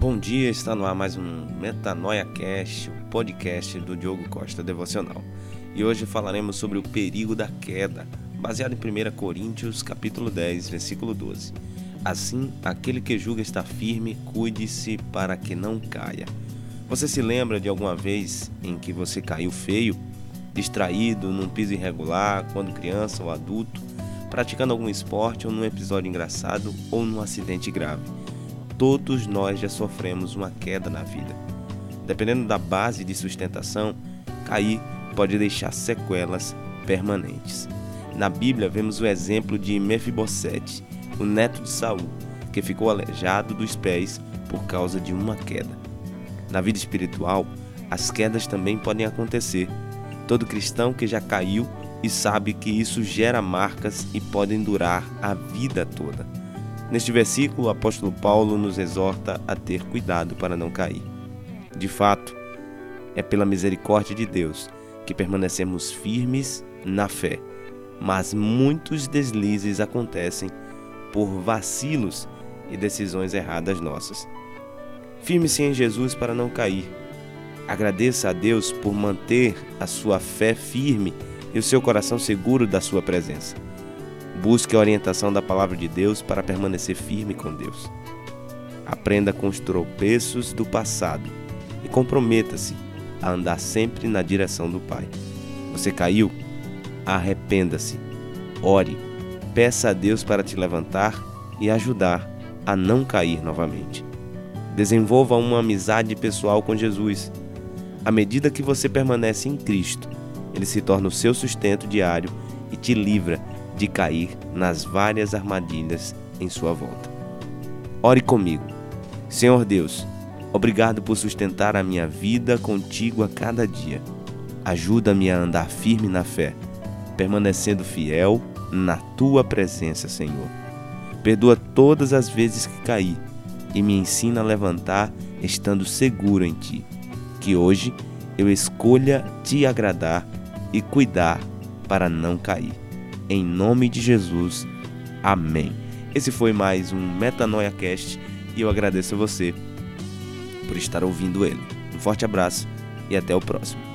Bom dia, está no ar mais um Metanoia Cast, o podcast do Diogo Costa Devocional. E hoje falaremos sobre o perigo da queda, baseado em 1 Coríntios, capítulo 10, versículo 12. Assim, aquele que julga estar firme, cuide-se para que não caia. Você se lembra de alguma vez em que você caiu feio, distraído, num piso irregular, quando criança ou adulto, praticando algum esporte ou num episódio engraçado ou num acidente grave? Todos nós já sofremos uma queda na vida. Dependendo da base de sustentação, cair pode deixar sequelas permanentes. Na Bíblia vemos o exemplo de Mefibosete, o neto de Saul, que ficou aleijado dos pés por causa de uma queda. Na vida espiritual, as quedas também podem acontecer. Todo cristão que já caiu e sabe que isso gera marcas e podem durar a vida toda. Neste versículo, o apóstolo Paulo nos exorta a ter cuidado para não cair. De fato, é pela misericórdia de Deus que permanecemos firmes na fé, mas muitos deslizes acontecem por vacilos e decisões erradas nossas. Firme-se em Jesus para não cair. Agradeça a Deus por manter a sua fé firme e o seu coração seguro da sua presença. Busque a orientação da palavra de Deus para permanecer firme com Deus. Aprenda com os tropeços do passado e comprometa-se a andar sempre na direção do Pai. Você caiu? Arrependa-se. Ore. Peça a Deus para te levantar e ajudar a não cair novamente. Desenvolva uma amizade pessoal com Jesus. À medida que você permanece em Cristo, ele se torna o seu sustento diário e te livra de cair nas várias armadilhas em sua volta. Ore comigo. Senhor Deus, obrigado por sustentar a minha vida contigo a cada dia. Ajuda-me a andar firme na fé, permanecendo fiel na tua presença, Senhor. Perdoa todas as vezes que caí e me ensina a levantar estando seguro em ti. Que hoje eu escolha te agradar e cuidar para não cair. Em nome de Jesus. Amém. Esse foi mais um Metanoia Cast e eu agradeço a você por estar ouvindo ele. Um forte abraço e até o próximo.